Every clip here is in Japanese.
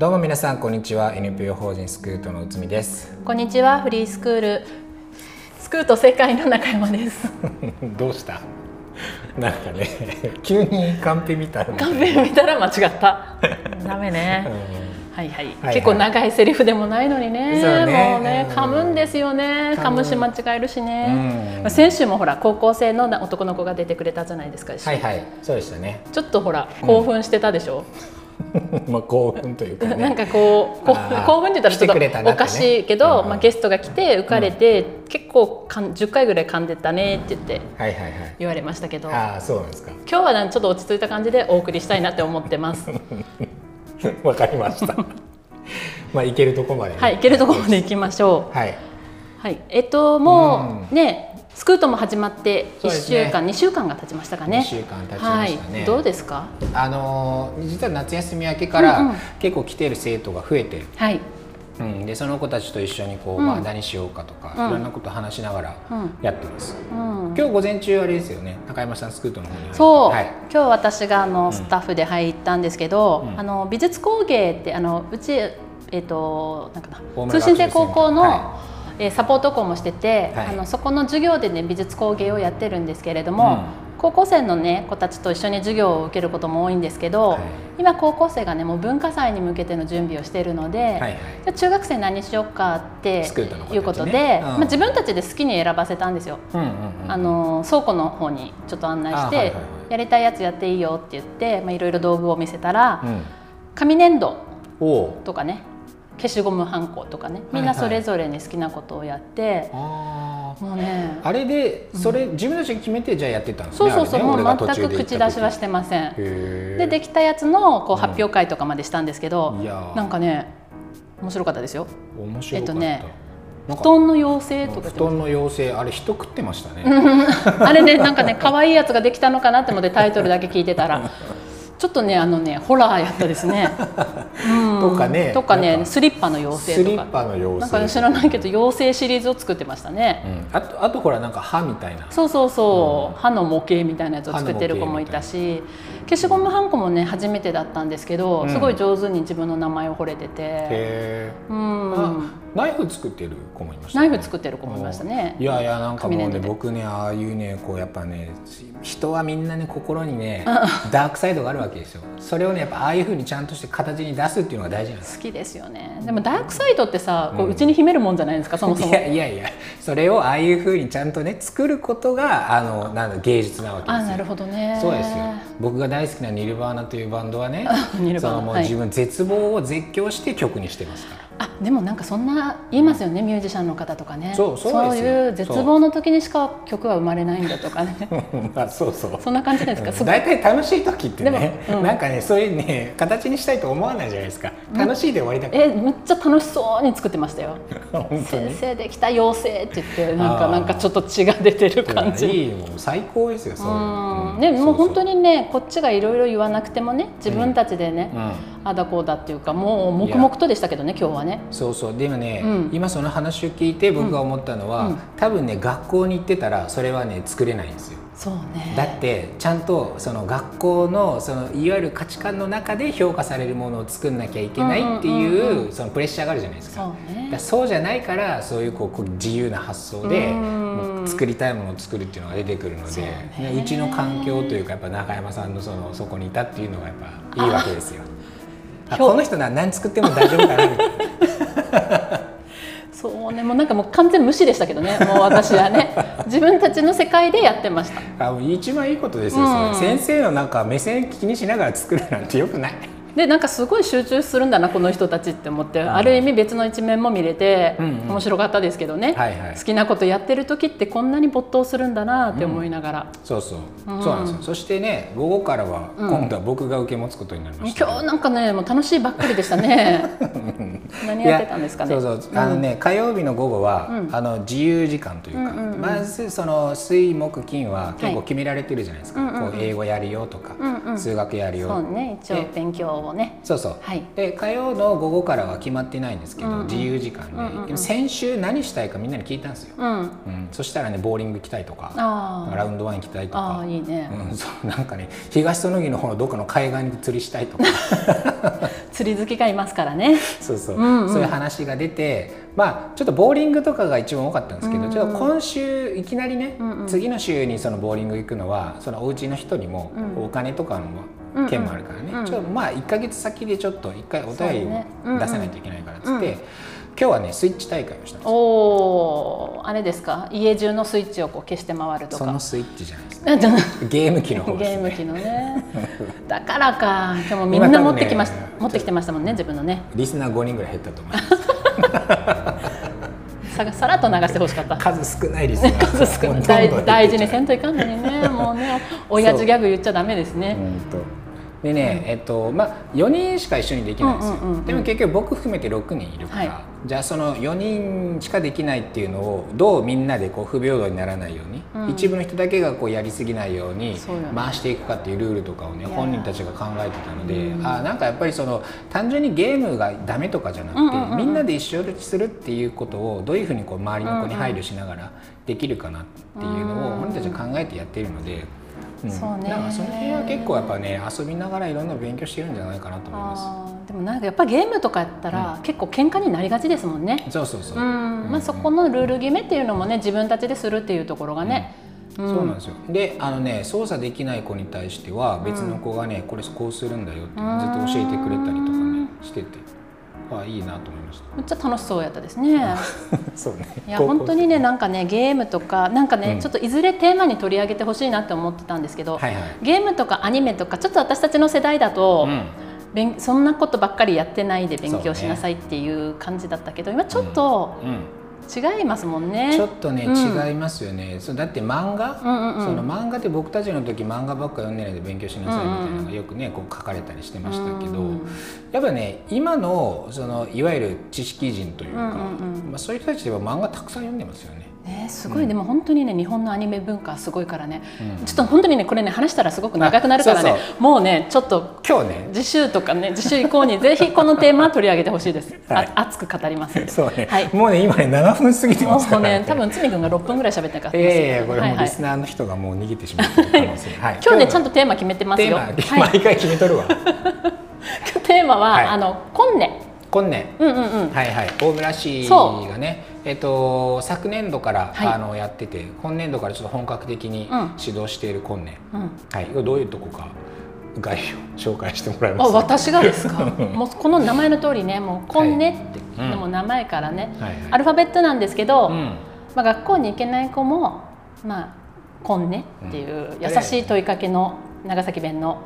どうも皆さんこんにちは。NPO 法人スクートの内海です。こんにちは。フリースクールスクート世界の中山です。どうした？なんかね 急にカンペ見たらカンペ見たら間違った。ダメね、うん、はいはい、はい、結構長いセリフでもないのにね、ね、もうね噛むんですよね。噛む。し間違えるしね、うん、先週もほら高校生の男の子が出てくれたじゃないですか。はいはい。そうでしたね。ちょっとほら興奮してたでしょ、うん まあ興奮というか、ね、なんかこう興奮って言ったらちょっとおかしいけど、まあ、ゲストが来て浮かれて、うん、結構かん10回ぐらい噛んでたねって言って言われましたけど、あそうなんですか。今日はちょっと落ち着いた感じでお送りしたいなって思ってます。わかりました。まあ行けるとこまで、ね、はい行けるとこまで行きましょう。はい。はい、えっともうね、スクートも始まって1週間、ね、2週間が経ちましたかね。2週間経ちましたね。はい、どうですか？あの実は夏休み明けから結構来ている生徒が増えてる。はい。うん、でその子たちと一緒にこう、うん、まあ何しようかとか、うん、いろんなこと話しながらやってます、うん、今日午前中あれですよね。中山さんスクートの方に。そう、はい、今日私があのスタッフで入ったんですけど、あの美術工芸ってあのうちえっ、ー、となんかな通信制高校の、はいえサポート校もしてて、はい、あのそこの授業でね美術工芸をやってるんですけれども、うん、高校生のね子たちと一緒に授業を受けることも多いんですけど、はい、今高校生がねもう文化祭に向けての準備をしているので、はいはい、じゃ中学生何しようかっていうことで、ね。うん、まあ、自分たちで好きに選ばせたんですよ。うんうんうん、あの倉庫の方にちょっと案内して、はいはいはい、やりたいやつやっていいよって言って、まあ、いろいろ道具を見せたら、うん、紙粘土とかね消しゴムはんことかねみんなそれぞれに好きなことをやって、はい、もうねあれでそれ、うん、自分たちが決めてじゃあやってたんですねそうそうそう、ね、もう全く口出しはしてません。でできたやつのこう発表会とかまでしたんですけど、うん、なんかね面白かったですよ。面白えっとね布団の妖精とか布団の妖精あれ人食ってましたね。あれねなんかね可愛いやつができたのかなって思ってタイトルだけ聞いてたら。ちょっとねあのねホラーやったですね。うん、とかねとか。ねスリッパの妖精とか。スリッパの妖精。なんか知らないけど妖精シリーズを作ってましたね。うん、あとあとほらなんか歯みたいな。そうそうそう、うん、歯の模型みたいなやつを作ってる子もいたし消しゴムはんこもね初めてだったんですけど、すごい上手に自分の名前を惚れてて。うん、ナイフ作ってる子もいました、ね、ナイフ作ってる子もいましたね。いやいやなんかもうね僕ねああいうねこうやっぱね人はみんなね心にねダークサイドがあるわけですよ。それをねやっぱああいうふうにちゃんとして形に出すっていうのが大事なんです好きですよね。でもダークサイドってさこううちに秘めるもんじゃないですか、そもそも。いやいやいやそれをああいうふうにちゃんとね作ることがあのなんだ芸術なわけですよ。あなるほどね。そうですよ。僕が大好きなニルバーナというバンドはね そのもう自分絶望を絶叫して曲にしてますから、あでもなんかそんな言いますよね、うん、ミュージシャンの方とかね。そうそういう絶望の時にしか曲は生まれないんだとかね。まあそうそう。そんな感じですか、うん、大体楽しい時ってね、うん、なんかねそういうね形にしたいと思わないじゃないですか。楽しいで終わりだから。えめっちゃ楽しそうに作ってましたよ。先生できた妖精って言ってなんかなんかちょっと血が出てる感じ。いいもう最高ですよそういうねもう本当にねこっちがいろいろ言わなくてもね自分たちでね、あだこうだっていうかもう黙々とでしたけどね今日はねそうそう。でもね、うん、今その話を聞いて僕が思ったのは、うん、多分ね学校に行ってたらそれはね作れないんですよ。そうね。だってちゃんとその学校のそのいわゆる価値観の中で評価されるものを作んなきゃいけないっていうそのプレッシャーがあるじゃないですか。そう,、ね、そうじゃないからそういうこう自由な発想で作りたいものを作るっていうのが出てくるのでう,、うちの環境というかやっぱ中山さんのそのそこにいたっていうのがやっぱいいわけですよ。この人な何作っても大丈夫かなみたいな。そうねもうなんかもう完全無視でしたけどねもう私はね。自分たちの世界でやってました。あ一番いいことですよ、うん、先生のなんか目線気にしながら作るなんてよくないでなんかすごい集中するんだなこの人たちって思って、うん、ある意味別の一面も見れて、面白かったですけどね、はいはい、好きなことやってる時ってこんなに没頭するんだなって思いながら、うん、そうそう、うん、そうなんですよ。そしてね午後からは今度は僕が受け持つことになりました、今日なんかねもう楽しいばっかりでしたね。何やってたんですかね。そうそう。あのね、火曜日の午後は、あの自由時間というか、まずその水木金は結構決められてるじゃないですか、こう英語やるよとか、数学やるよ。そうね。一応勉強をね。そうそう、はい、で火曜の午後からは決まってないんですけど、自由時間で、先週何したいかみんなに聞いたんですよ、うん。そしたらねボーリング行きたいとかラウンドワン行きたいとか。あいいね、うん、そうなんかね東園木の方のどっかの海岸に釣りしたいとか。釣り好きがいますからね。そうそう、うんうん、そういう話が出てまあちょっとボーリングとかが一番多かったんですけど、うんうん、ちょっと今週いきなりね、うんうん、次の週にそのボーリング行くのはそのお家の人にもお金とかの件もあるからね、うん。うん、ちょっとまあ1か月先でちょっと一回お便りを出さないといけないからっつって。今日はねスイッチ大会をしたんですおおあれですか？家中のスイッチをこう消して回るとか。そのスイッチじゃないですゲーム機の方、ね、ゲーム機のね。だからか。でもみんな持ってきました、ね、持ってきてましたもんね自分のね。リスナー5人ぐらい減ったと思います。さ さらっと流してほしかった。数少ないリスナー数少ない。大事にせんといかんのにね。もうね親父ギャグ言っちゃダメですねでね、えっとまあ、4人しか一緒にできないんですよ、でも結局僕含めて6人いるから、はい、じゃあその4人しかできないっていうのをどうみんなでこう不平等にならないように、うん、一部の人だけがこうやりすぎないように回していくかっていうルールとかをね本人たちが考えてたので、うん、あなんかやっぱりその単純にゲームがダメとかじゃなくて、みんなで一緒にするっていうことをどういうふうにこう周りの子に配慮しながらできるかなっていうのを本人たちは考えてやっているので。そうね。なんかその辺は結構やっぱね遊びながらいろんな勉強してるんじゃないかなと思います。でもなんかやっぱゲームとかやったら、結構喧嘩になりがちですもんね。そうそうそう、まあ、そこのルール決めっていうのもね自分たちでするっていうところがね、そうなんですよ。であのね操作できない子に対しては別の子がね、これこうするんだよってずっと教えてくれたりとかねしててはいいなと思いました。めっちゃ楽しそうやったですね。そうね。いや本当にねなんかねゲームとかなんかね、うん、ちょっといずれテーマに取り上げてほしいなって思ってたんですけど、はいはい、ゲームとかアニメとかちょっと私たちの世代だと、うん、そんなことばっかりやってないで勉強しなさいっていう感じだったけど、今ちょっと、うん違いますもんね。ちょっとね、うん、違いますよね。そうだって漫画、うんうんうん、その漫画って僕たちの時漫画ばっか読んでないで勉強しなさいみたいなのがよくねこう書かれたりしてましたけど、うんうん、やっぱね今のそのいわゆる知識人というか、うんうんうん、まあ、そういう人たちでは漫画たくさん読んでますよね。ね、すごい、うん、でも本当にね日本のアニメ文化すごいからね、うん、ちょっと本当にねこれね話したらすごく長くなるからね。もうねちょっと今日ね。次週とかね次週以降にぜひこのテーマ取り上げてほしいです、はい、熱く語ります。そうね、はい、もうね今ね7分過ぎてますからね。多分つみ君が6分ぐらい喋ってたから。ええー、これもうリスナーの人がもう逃げてしまってる可能性、はい、今日ねちゃんとテーマ決めてますよ。毎回決めとるわ。テーマは、あの今年今年、うんうんうん、はいはい。大村市がねえっと、昨年度から、はい、あのやってて今年度からちょっと本格的に指導している今年、うん、はい、どういうとこか概要紹介してもらいます、あ私がですか？もうこの名前の通りねもう「こんね」って、はい、でも名前からね、はいはい、アルファベットなんですけど、うん、まあ、学校に行けない子も「まあ、こんね」っていう優しい問いかけの長崎弁の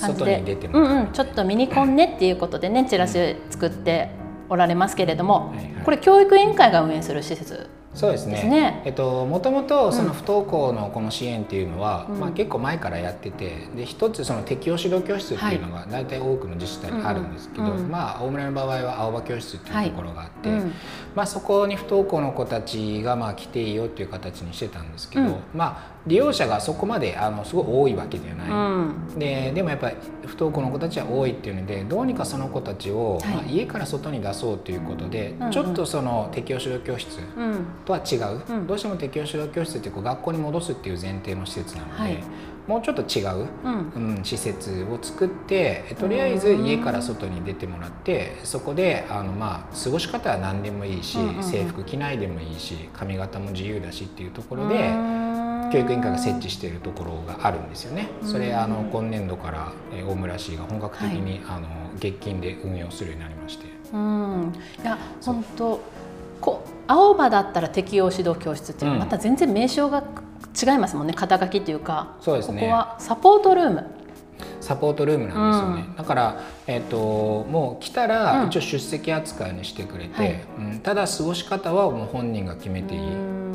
感じで、ね、うんうん、ちょっとミニコンねっていうことでねチラシ作っておられますけれども、はいはい、これ教育委員会が運営する施設そうですね。すねえっともともとその不登校のこの支援っていうのは、うん、まあ結構前からやってて、で一つその適応指導教室っていうのが大体多くの自治体にあるんですけど、はい、まあ大村の場合は青葉教室っていうところがあって、はいうん、まあそこに不登校の子たちがまあ来ていいよっていう形にしてたんですけど、うん、まあ利用者がそこまであのすごい多いわけではない、うん、ででもやっぱり不登校の子たちは多いっていうのでどうにかその子たちを、はい、まあ、家から外に出そうということで、うん、ちょっとその適応指導教室とは違う、うん、どうしても適応指導教室ってこう学校に戻すっていう前提の施設なので。はい。もうちょっと違う、うん。施設を作ってとりあえず家から外に出てもらってそこであの、まあ、過ごし方は何でもいいし、制服着ないでもいいし髪型も自由だしっていうところで。教育委員会が設置しているところがあるんですよね。それあの今年度から大村市が本格的に、はい、あの月金で運用するようになりまして。うん、いや本当こ青葉だったら適応指導教室っていうまた全然名称が違いますもんね。肩書きっていうかそうですね。ここはサポートルーム。サポートルームなんですよね、うん、だから、えーと、もう来たら一応出席扱いにしてくれて、うん、はい、ただ過ごし方はもう本人が決めていい。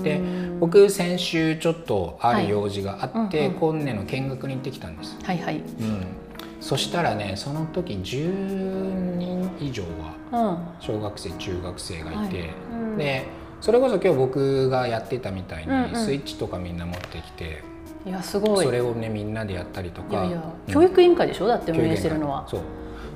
で僕先週ちょっとある用事があって、はい、今年の見学に行ってきたんです。はいはい。うん。そしたらねその時10人以上は小学生、中学生がいて、はい。うん、でそれこそ今日僕がやってたみたいにスイッチとかみんな持ってきて、いやすごい。それをねみんなでやったりとか。教育委員会でしょ？だって運営してるのは。そう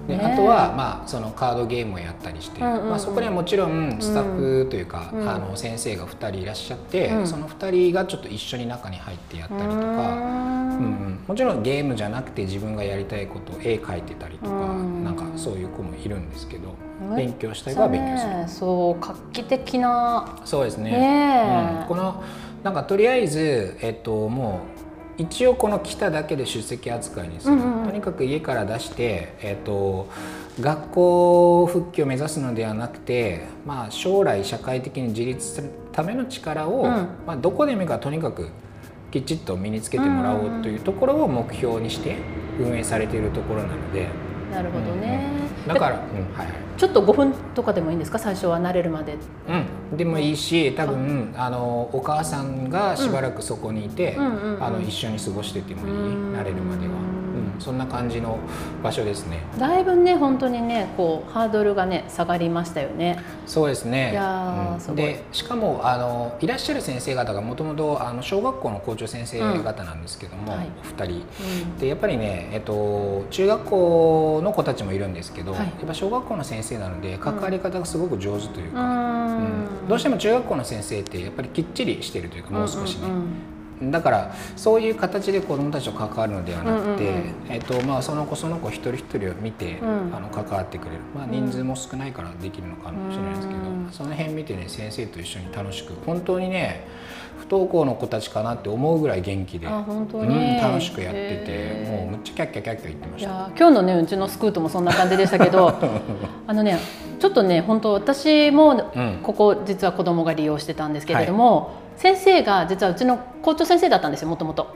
で、ね、あとは、まあ、そのカードゲームをやったりして、まあ、そこにはもちろんスタッフというか、うん、あの先生が2人いらっしゃって、うん、その2人がちょっと一緒に中に入ってやったりとか、うんうん、もちろんゲームじゃなくて自分がやりたいこと絵描いてたりとか、うん、なんかそういう子もいるんですけど、勉強したい子は勉強する、ね、そう画期的な。そうですね、ねこのなんかとりあえず、えっと、もう一応この来ただけで出席扱いにする、うんうん、とにかく家から出して、えーと、学校復帰を目指すのではなくて、まあ、将来社会的に自立するための力を、うん、まあ、どこでもいいかとにかくきちっと身につけてもらおうというところを目標にして運営されているところなので。なるほどね、うん、だから、うん。はいはい、ちょっと5分とかでもいいんですか？最初は慣れるまで。うん。でもいいし多分あのお母さんがしばらくそこにいて、うん、あの一緒に過ごしててもいい。慣れるまでは。そんな感じの場所ですね。だいぶね本当にねこうハードルがね下がりましたよね。そうですね。いや、うん、でしかもあのいらっしゃる先生方がもともとあの小学校の校長先生方なんですけども、うんはい、お二人、うん、でやっぱりねえっと中学校の子たちもいるんですけど、はい、やっぱ小学校の先生なので関わり方がすごく上手というか、うん。どうしても中学校の先生ってやっぱりきっちりしてるというかもう少しね。だからそういう形で子どもたちと関わるのではなくて、うんうんうん、えっとまあ、その子その子一人一人を見て、うん、あの関わってくれる、まあ、人数も少ないからできるのかもしれないですけど、うん、その辺見てね先生と一緒に楽しく本当にね不登校の子たちかなって思うぐらい元気で、本当に、うん、楽しくやっててもうむっちゃキャッキャキャッキャ言ってました。今日のねうちのスクートもそんな感じでしたけど あのねちょっとね本当私もここ実は子供が利用してたんですけれども、はい先生が実はうちの校長先生だったんですよもともと。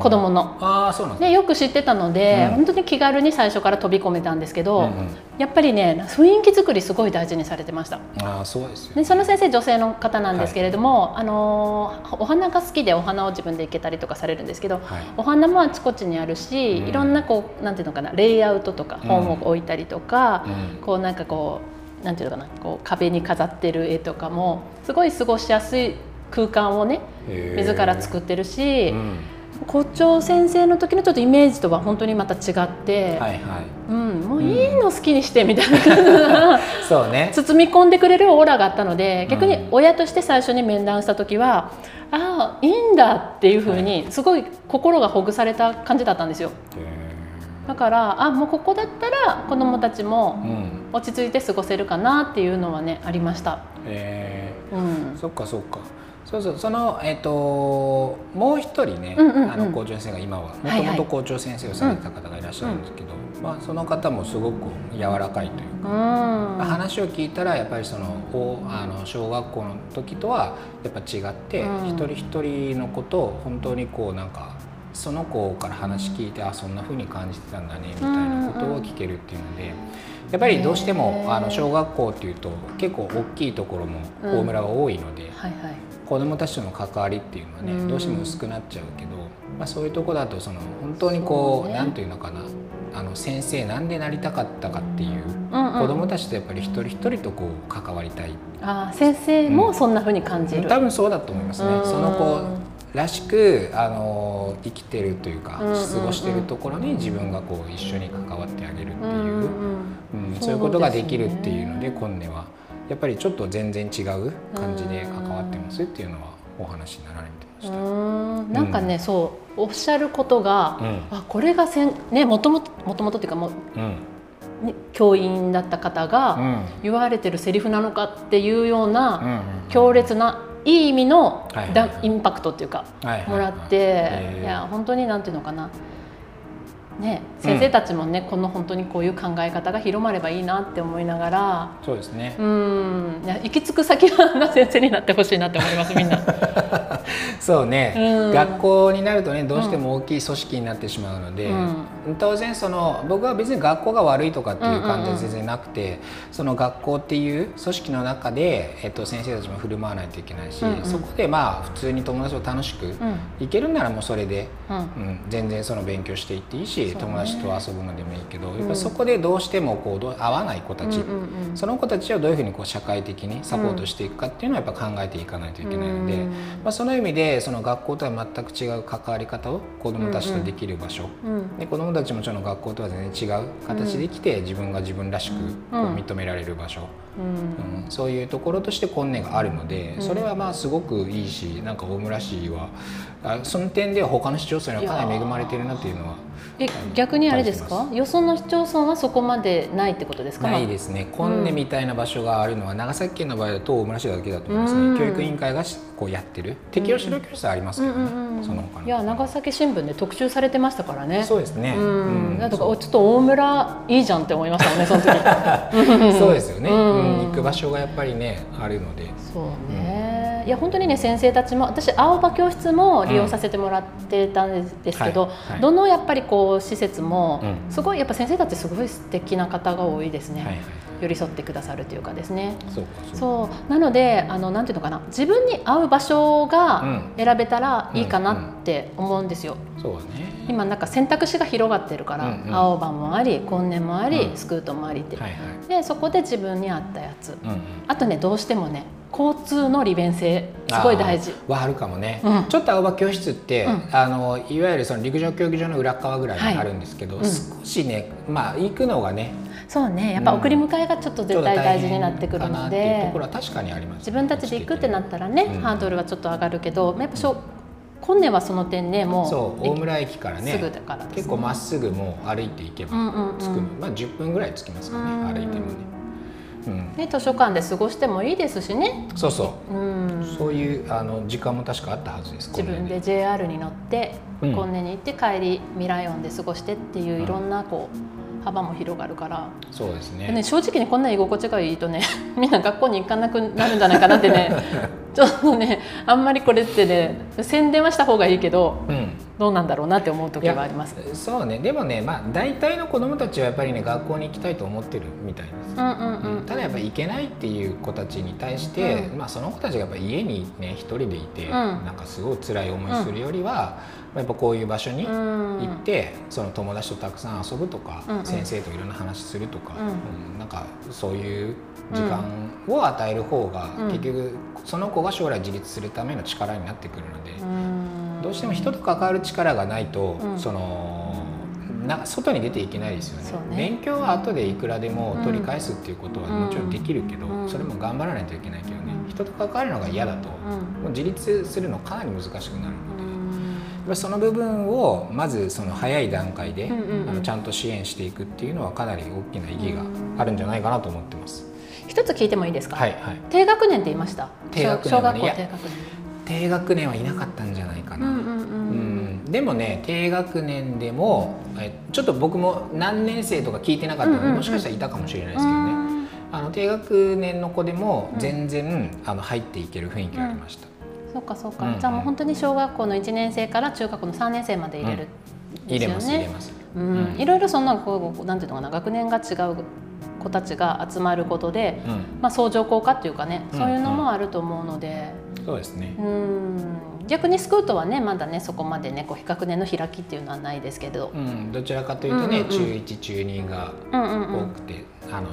子供の。あそうなんでよく知ってたので、うん、本当に気軽に最初から飛び込めたんですけど、うんうん、やっぱりね雰囲気作りすごい大事にされてました。あそうです、ね、でその先生女性の方なんですけれども、はい、あのお花が好きでお花を自分で生けたりとかされるんですけど、はい、お花もあちこちにあるし、うん、いろんなこうなんていうのかなレイアウトとか本を置いたりとか、うん、こうなんかこうなんていうのかなこう壁に飾ってる絵とかもすごい過ごしやすい空間をね自ら作ってるし、うん、校長先生の時のちょっとイメージとは本当にまた違って、はいはい。うん、もういいの好きにしてみたいな、うん、そうね。包み込んでくれるオーラがあったので逆に親として最初に面談した時は、うん、ああいいんだっていうふうにすごい心がほぐされた感じだったんですよ。だからあもうここだったら子どもたちも落ち着いて過ごせるかなっていうのはねありました。えー、うん、そっかそっか。そうそうその、えーと、もう一人ね、うんうんうん、あの校長先生が今はもともと校長先生をされた方がいらっしゃるんですけど、はいはい、まあ、その方もすごく柔らかいというか、うん、話を聞いたらやっぱりそのおあの小学校の時とはやっぱ違って、うん、一人一人のことを本当にこうなんかその子から話聞いてあそんなふうに感じてたんだねみたいなことを聞けるっていうので。やっぱりどうしてもあの小学校っていうと結構大きいところも大村は多いので、はいはい、子どもたちとの関わりっていうのはねどうしても薄くなっちゃうけど、まあ、そういうとこだとその本当にこう何、ね、て言うのかなあの先生なんでなりたかったかっていう、うんうん、子どもたちとやっぱり一人一人とこう関わりたい。あ先生もそんなふうに感じる、うん、多分そうだと思いますね。その子らしくあの生きてるというか、過ごしてるところに自分がこう一緒に関わってあげるっていう、うんそういうことができるっていうので今年は。やっぱりちょっと全然違う感じで関わってますっていうのはお話になられてました。ん。なんかね、うん、そうおっしゃることが、うん、あこれがせんねもともともともとっていうかもう、うん。教員だった方が言われてるセリフなのかっていうような強烈ないい意味のインパクトっていうかもらっていや本当になんていうのかなね、先生たちもね、うん、この本当にこういう考え方が広まればいいなって思いながら。そうですね。うん。行き着く先は先生になってほしいなって思いますみんな そうね、うん、学校になるとねどうしても大きい組織になってしまうので、うん、当然その僕は別に学校が悪いとかっていう感じは全然なくて、うんうん。うん、その学校っていう組織の中で、えっと、先生たちも振る舞わないといけないし、うんうん、そこでまあ普通に友達と楽しくいけるならもうそれで、うん。全然その勉強していっていいし、ね、友達と遊ぶのでもいいけど、やっぱそこでどうしてもこう合わない子たち、うんうんうん、その子たちをどういうふうにこう社会的にサポートしていくかっていうのはやっぱ考えていかないといけないので、まあ、その意味でその学校とは全く違う関わり方を子どもたちとできる場所、うん。うん、で子どもたちもちろん学校とは全然違う形で来て、自分が自分らしく認められる場所、うん、そういうところとして本音があるので、それはまあすごくいいしなんか大村市はその点では他の市町村にはかなり恵まれているなというのはえ逆にあれですか？よその市町村はそこまでないってことですか？ないですね。本音みたいな場所があるのは長崎県の場合だと大村市だけだと思いますね、教育委員会がこうやってる。適応指導教室ありますけどね、その他いや長崎新聞で特集されてましたからね。そうですね。うん。だからちょっと大村いいじゃんって思いましたねその時。そうですよね、行く場所がやっぱりねあるので。そうね、いや本当にね先生たちも私青葉教室も利用させてもらってたんですけど、うんはい。はい、どのやっぱりこう施設もすごいやっぱ先生たちすごい素敵な方が多いですね、はいはい、寄り添ってくださるというかですね。そうなのであのなんていうのかな。自分に合う場所が選べたらいいかなって思うんですよ、うんうん、そうね。今なんか選択肢が広がってるから、うんうん、青葉もあり今年もあり、うん、スクートもありって、はいはい、でそこで自分に合ったやつ、うんうん、あとねどうしてもね交通の利便性すごい大事。はあるかもね、うん、ちょっと青葉教室って、うん、あのいわゆるその陸上競技場の裏側ぐらいにあるんですけど、はいうん、少しねまあ行くのがねそうね。やっぱ送り迎えがちょっと絶対大事になってくるので、ところは確かにあります、ね、自分たちで行くってなったらね、ハードルはちょっと上がるけどやっぱしょ今年はその点ねもう大村駅からね、ね、結構まっすぐもう歩いていけば着く、うんうん。うん、まあ10分ぐらい着きますかね、歩いてもね。ね、図書館で過ごしてもいいですしね。そうそう、うん、そういうあの時間も確かあったはずです。自分で JR に乗って今年に行って帰り未来音で過ごしてっていういろんなこう、幅も広がるから。そうですね。ね正直にこんな居心地がいいとね みんな学校に行かなくなるんじゃないかなってね。ちょっとねあんまりこれってね宣伝はした方がいいけど、うん、どうなんだろうなって思う時はあります。そうね。でもねまあ大体の子どもたちはやっぱりね学校に行きたいと思ってるみたいです、うんうんうん、ただやっぱり行けないっていう子たちに対して、うん、まあ、その子たちがやっぱ家にね一人でいて、うん、なんかすごい辛い思いするよりは、うん、やっぱこういう場所に行って、その友達とたくさん遊ぶとか、うんうん、先生といろんな話するとか、うん。なんかそういう時間を与える方が、結局その子が将来自立するための力になってくるので、どうしても人と関わる力がないと、そのな外に出ていけないですよね、ね、勉強は後でいくらでも取り返すっていうことはもちろんできるけど、それも頑張らないといけないけどね、人と関わるのが嫌だと、もう自立するのかなり難しくなるので、その部分をまずその早い段階で、あのちゃんと支援していくっていうのはかなり大きな意義があるんじゃないかなと思ってます。一つ聞いてもいいですか、はいはい、低学年って言いました。低学年、ね、小学校低学年低学年はいなかったんじゃないかな、うんうんうん。うん、でもね低学年でもえちょっと僕も何年生とか聞いてなかったので、うんうんうん、もしかしたらいたかもしれないですけどね、あの低学年の子でも全然、うん、あの入っていける雰囲気がありました、そうかそうか、うん。うん、じゃあもう本当に小学校の1年生から中学校の3年生まで入れる、入れます入れます、うん、いろいろそんなこうなんていうのかな学年が違う子たちが集まることで、うん、まあ、相乗効果っていうかね、そういうのもあると思うので、うん、そうですね。うん。逆にスクートはねまだねそこまでねこう比較年の開きっていうのはないですけど、うん、どちらかというとね、うんうん、中1中2が多くて、うんうん、あの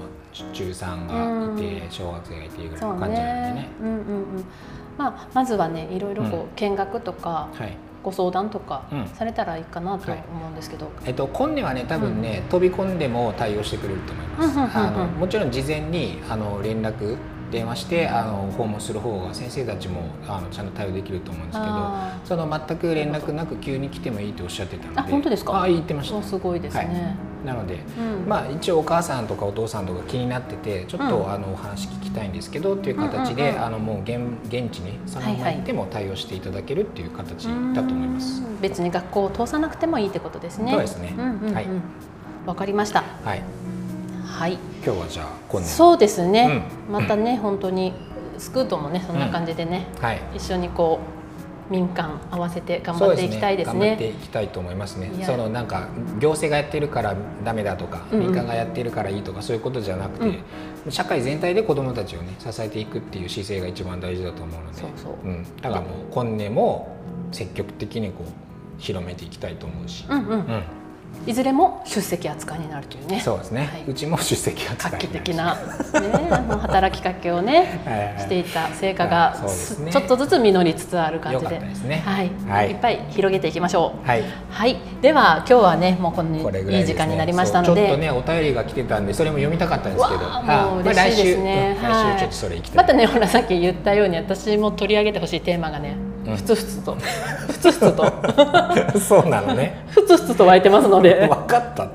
中3がいて、小学生がいてぐらいの感じなんでね。うんうんうん。まあ、まずはねいろいろこう見学とか、はい。ご相談とかされたらいいかなと思うんですけど、はい、えっと、今年はね多分ね、うん、飛び込んでも対応してくれると思います、あのもちろん事前にあの連絡電話してあの訪問する方が先生たちもあのちゃんと対応できると思うんですけどその全く連絡なく急に来てもいいとおっしゃってたのであ本当ですか？あ言ってました。すごいですね、はい。なので、うん、まあ一応お母さんとかお父さんとか気になっててちょっと、うん、あのお話聞きたいんですけどっていう形で、うんうんうん、あのもう現現地にそのまま行っても対応していただけるっていう形だと思います、はいはい、別に学校を通さなくてもいいってことですね。そうですね、うんうんうん、はい。わかりました。はいはい。今日はじゃあ今年そうですね、またね本当にスクートもねそんな感じでね、はい、一緒にこう民間合わせて頑張っていきたいですね。すね頑張っていきたいと思いますね。そのなんか行政がやってるからダメだとか、うんうん、民間がやってるからいいとかそういうことじゃなくて、うん、社会全体で子どもたちをね支えていくっていう姿勢が一番大事だと思うので、そうそう。うん、だからもう今年も積極的にこう広めていきたいと思うし。うんうん。うんいずれも出席扱いになるというね。そうですね。はい、うちも出席扱い。画期的な、ね、あの働きかけをね していた成果が、ね、ちょっとずつ実りつつある感じで、でね、はい、はい、いっぱい広げていきましょう。はい、はい、では今日はねもうこのいい時間になりましたので、ちょっとねお便りが来てたんでそれも読みたかったんですけど、もう嬉しいですね。来週ちょっとそれ行きたい。またねほらさっき言ったように私も取り上げてほしいテーマがね。ふつふつと。ふつふつと。そうなのね。ふつふつと湧いてますので。分かった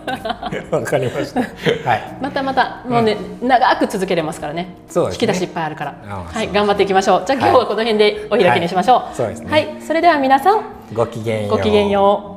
分かりました。はい。またまたもうね、うん、長く続けれますからね。そう、ね、引き出しいっぱいあるから。はい頑張っていきましょう。じゃあ今日はこの辺でお開きにしましょう、はい、そうですね。はい。それでは皆さんごきげんよう。ごきげんよう